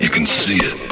You can see it.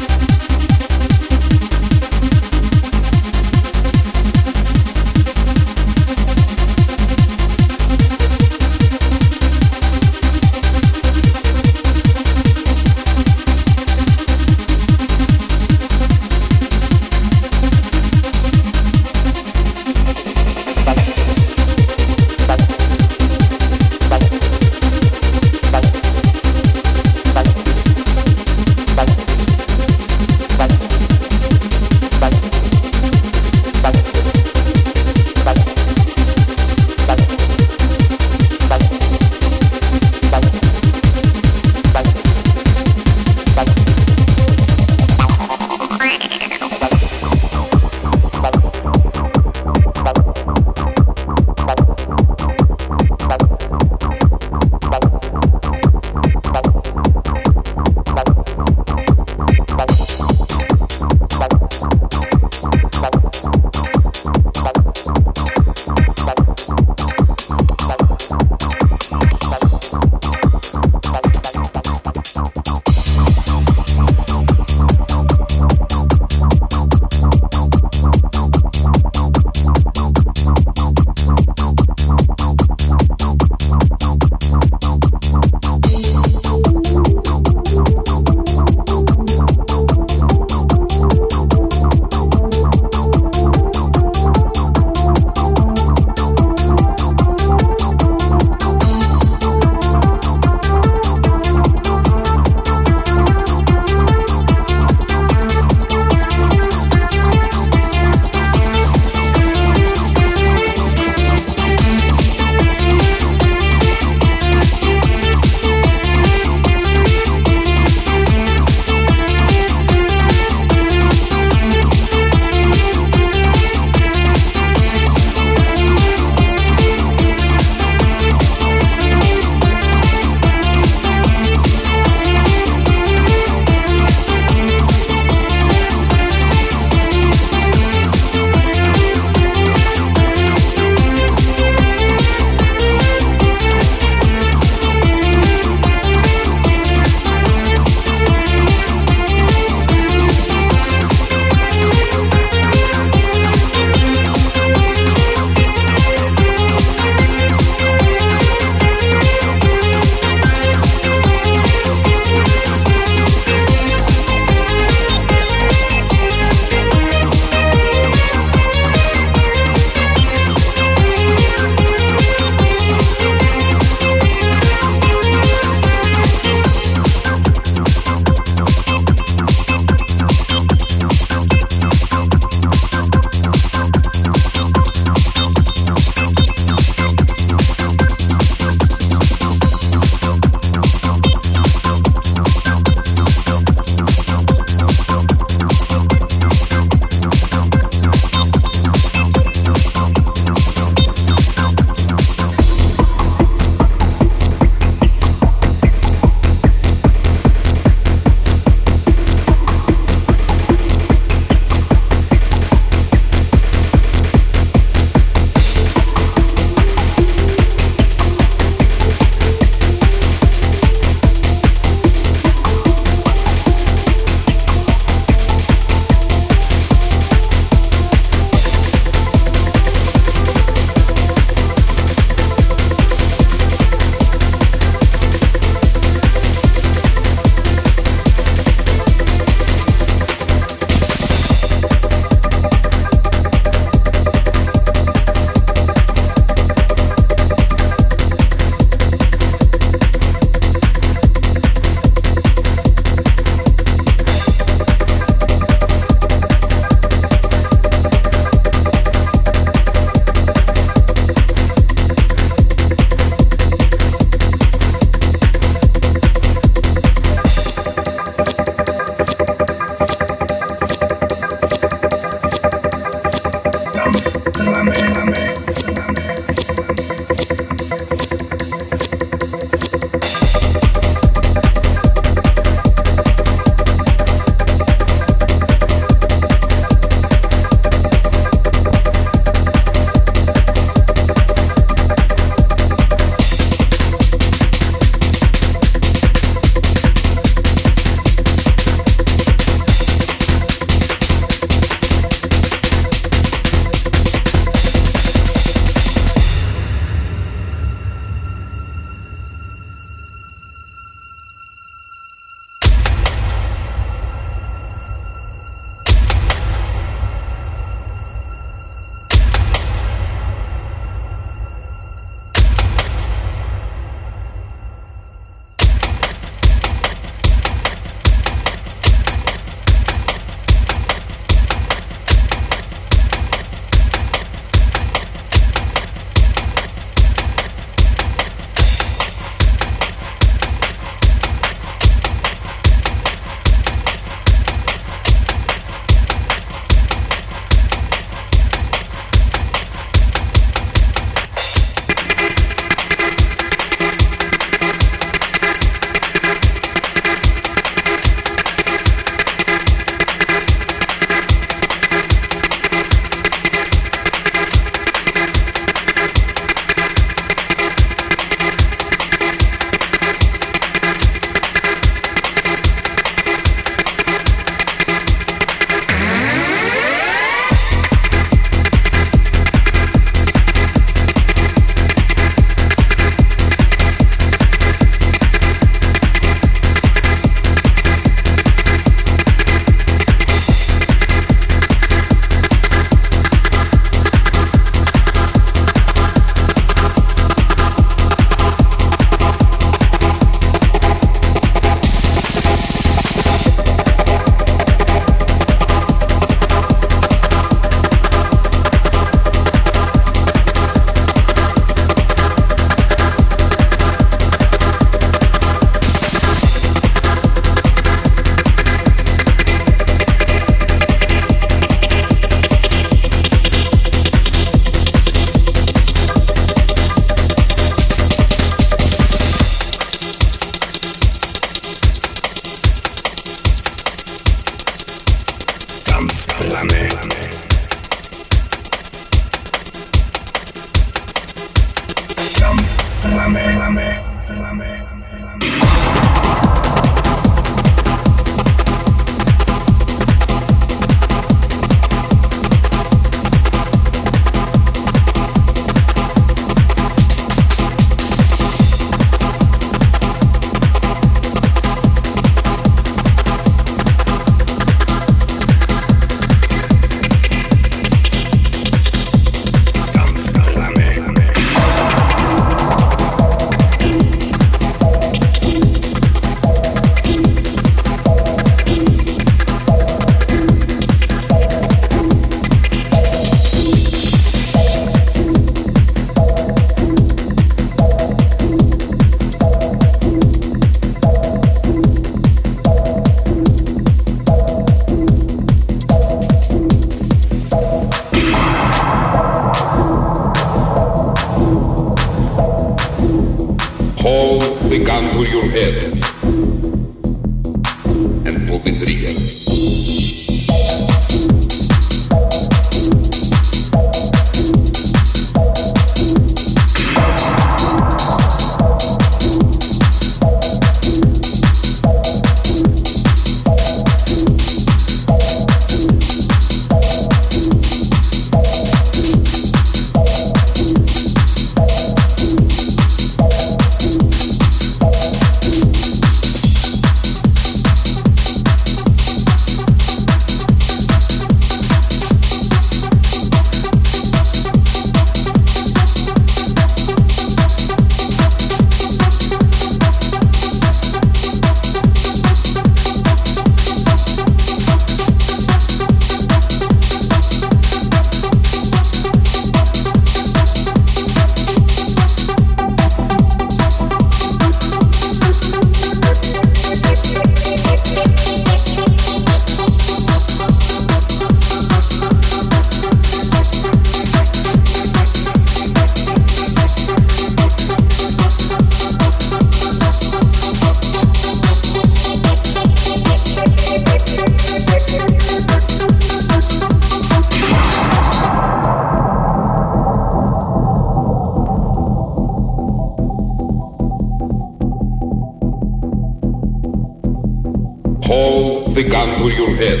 Your head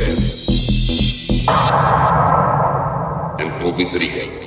and pull the trigger.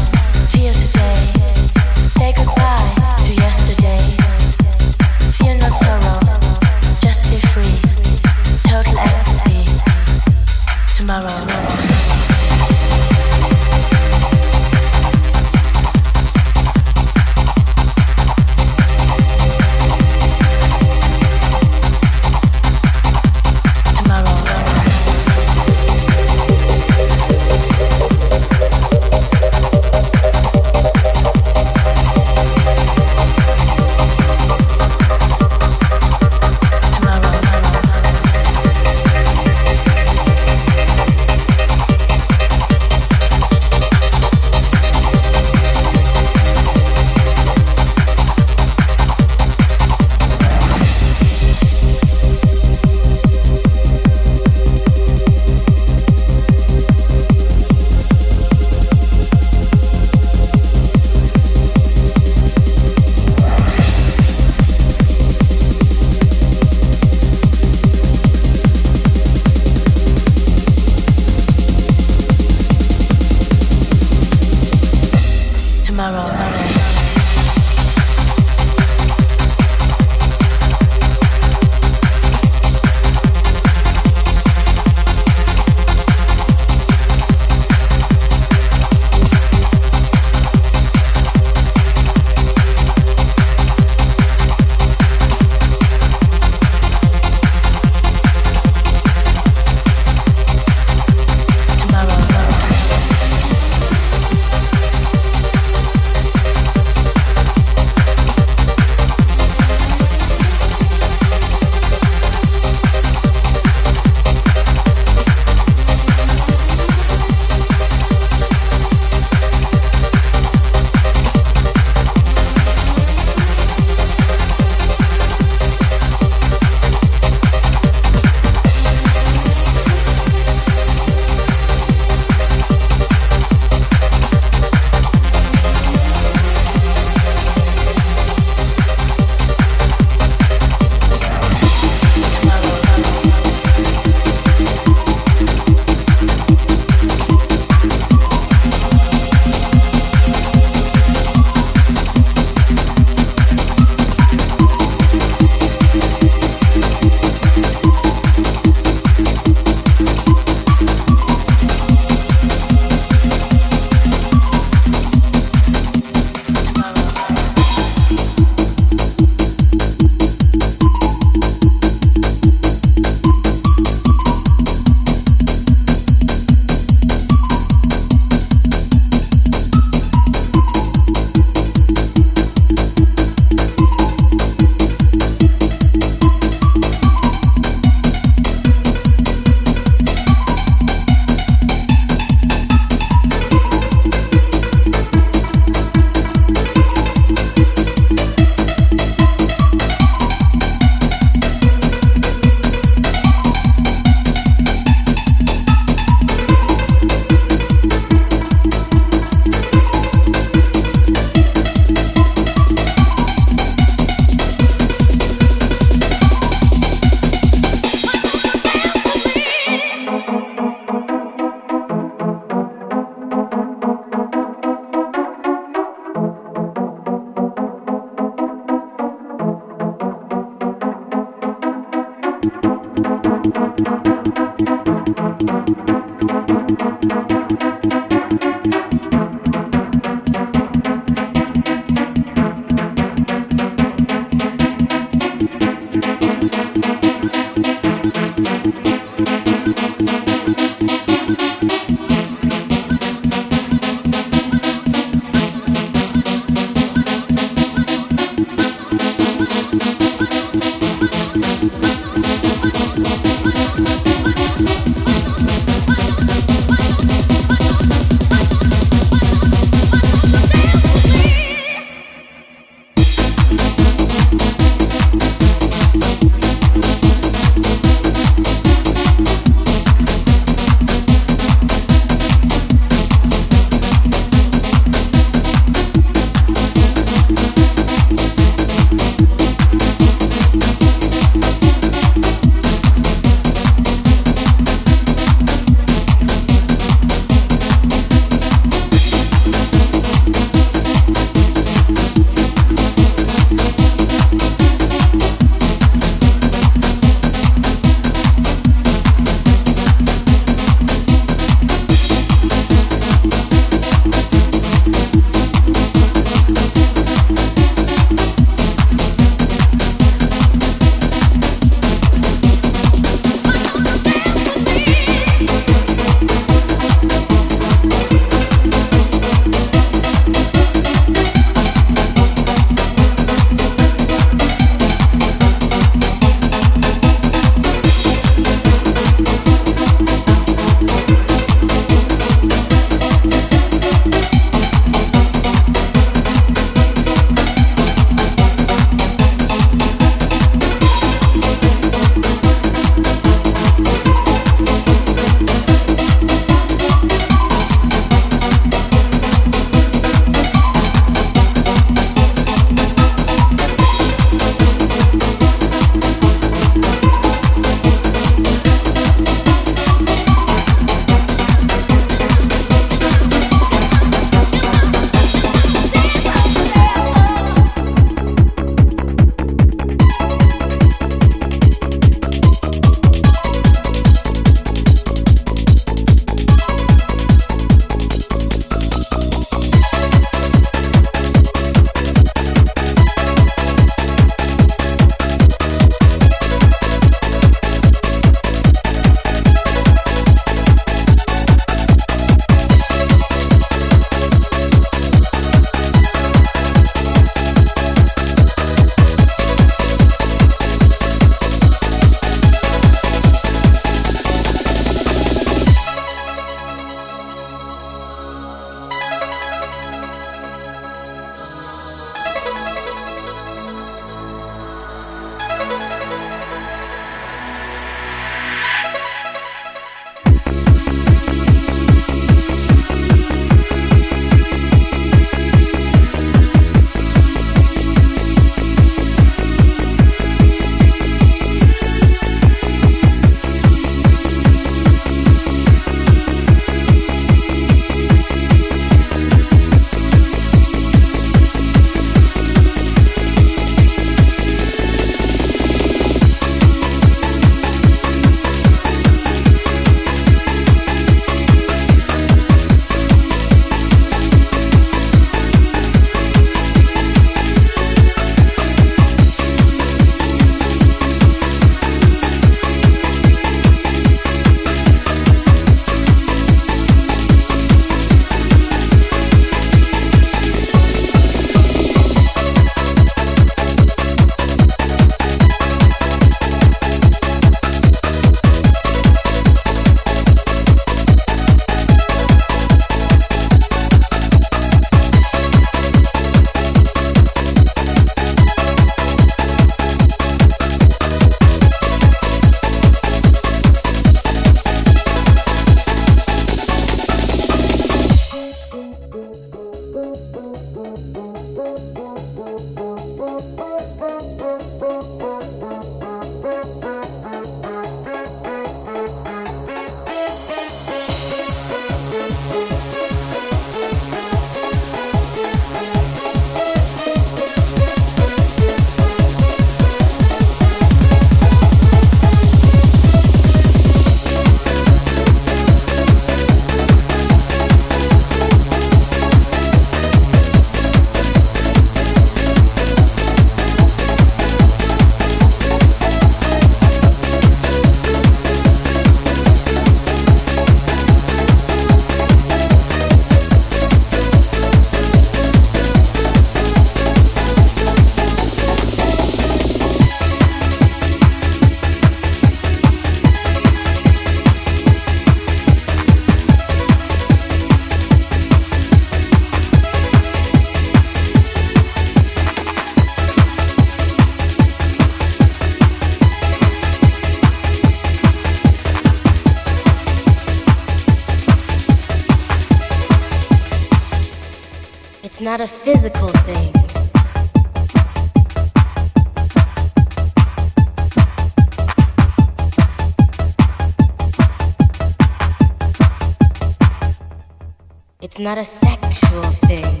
not a sexual thing.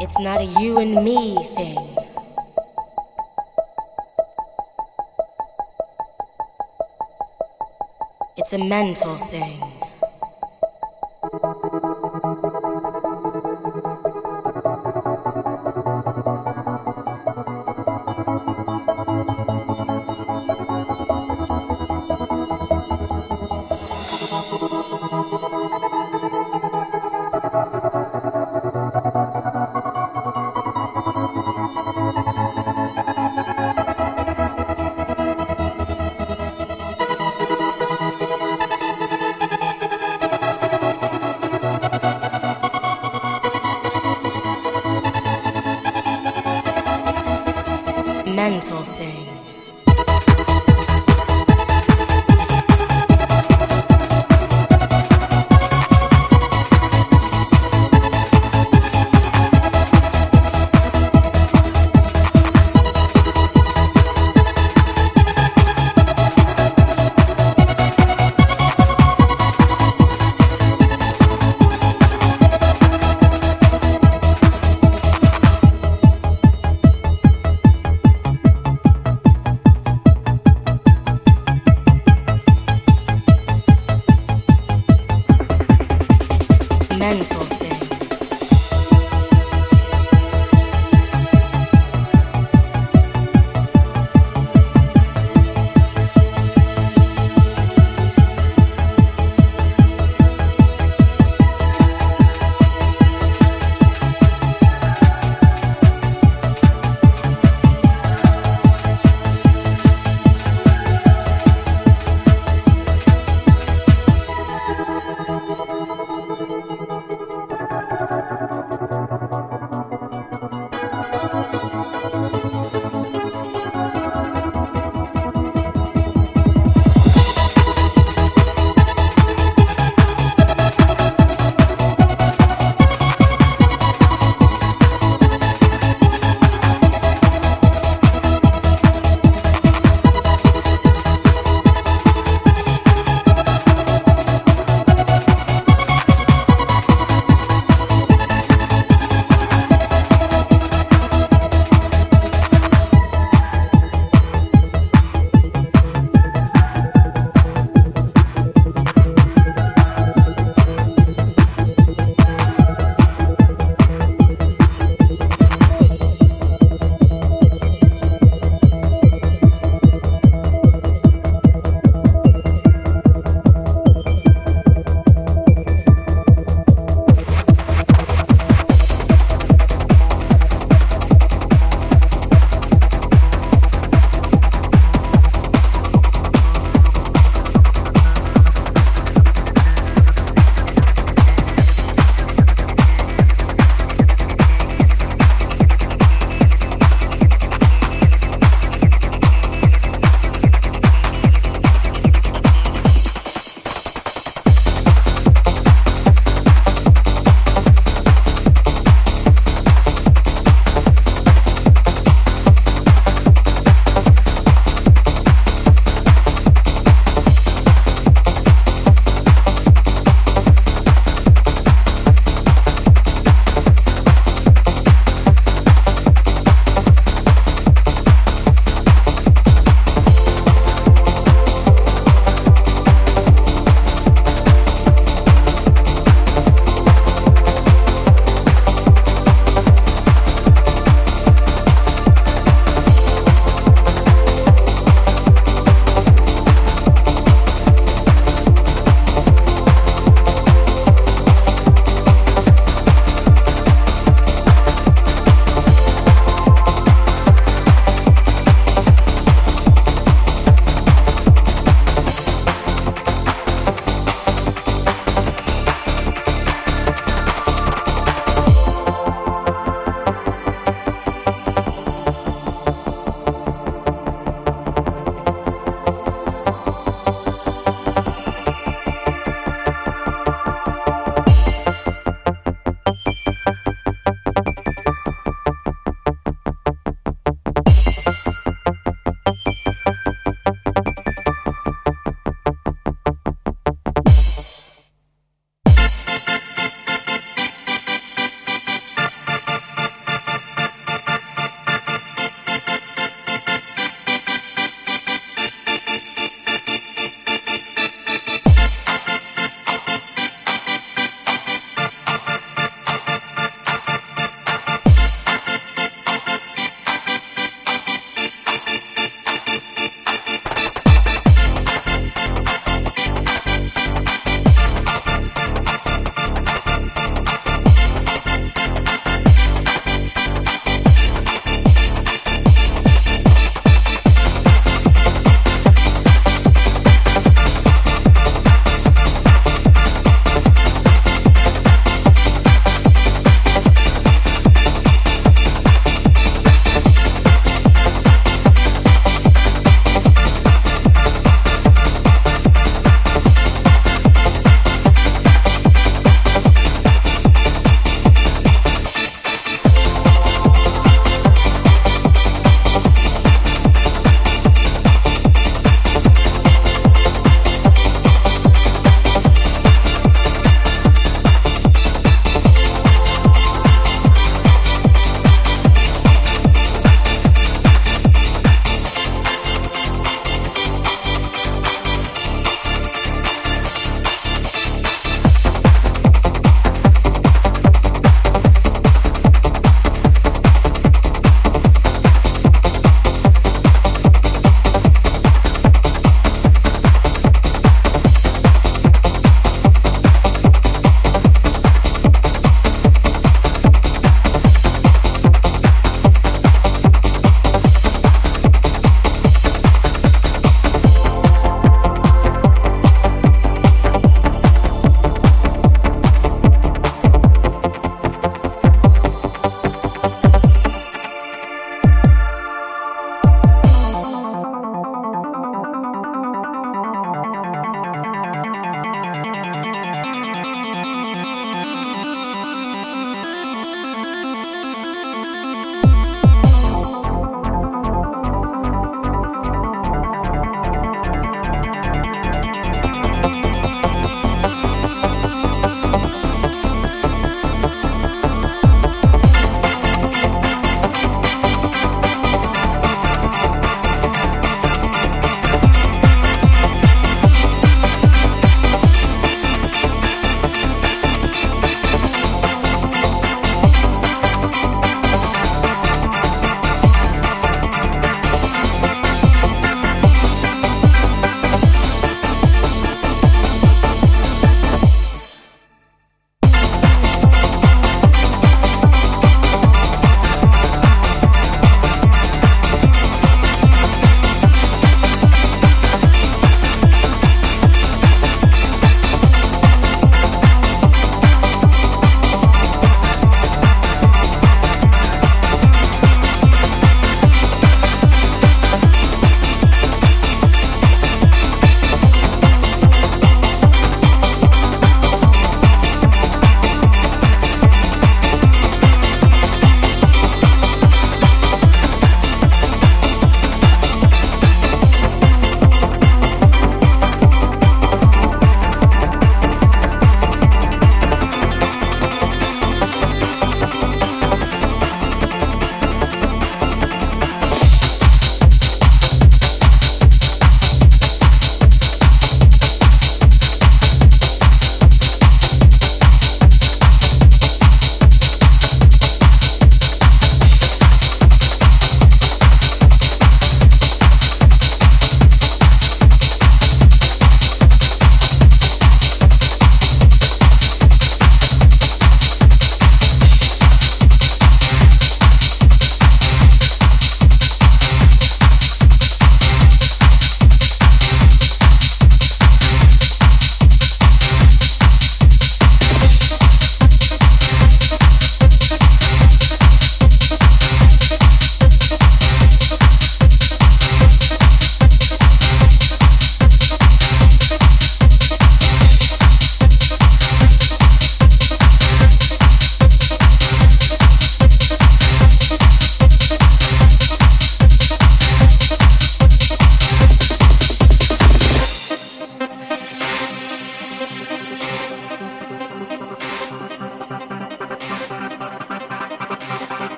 It's not a you and me thing. It's a mental thing. 难从。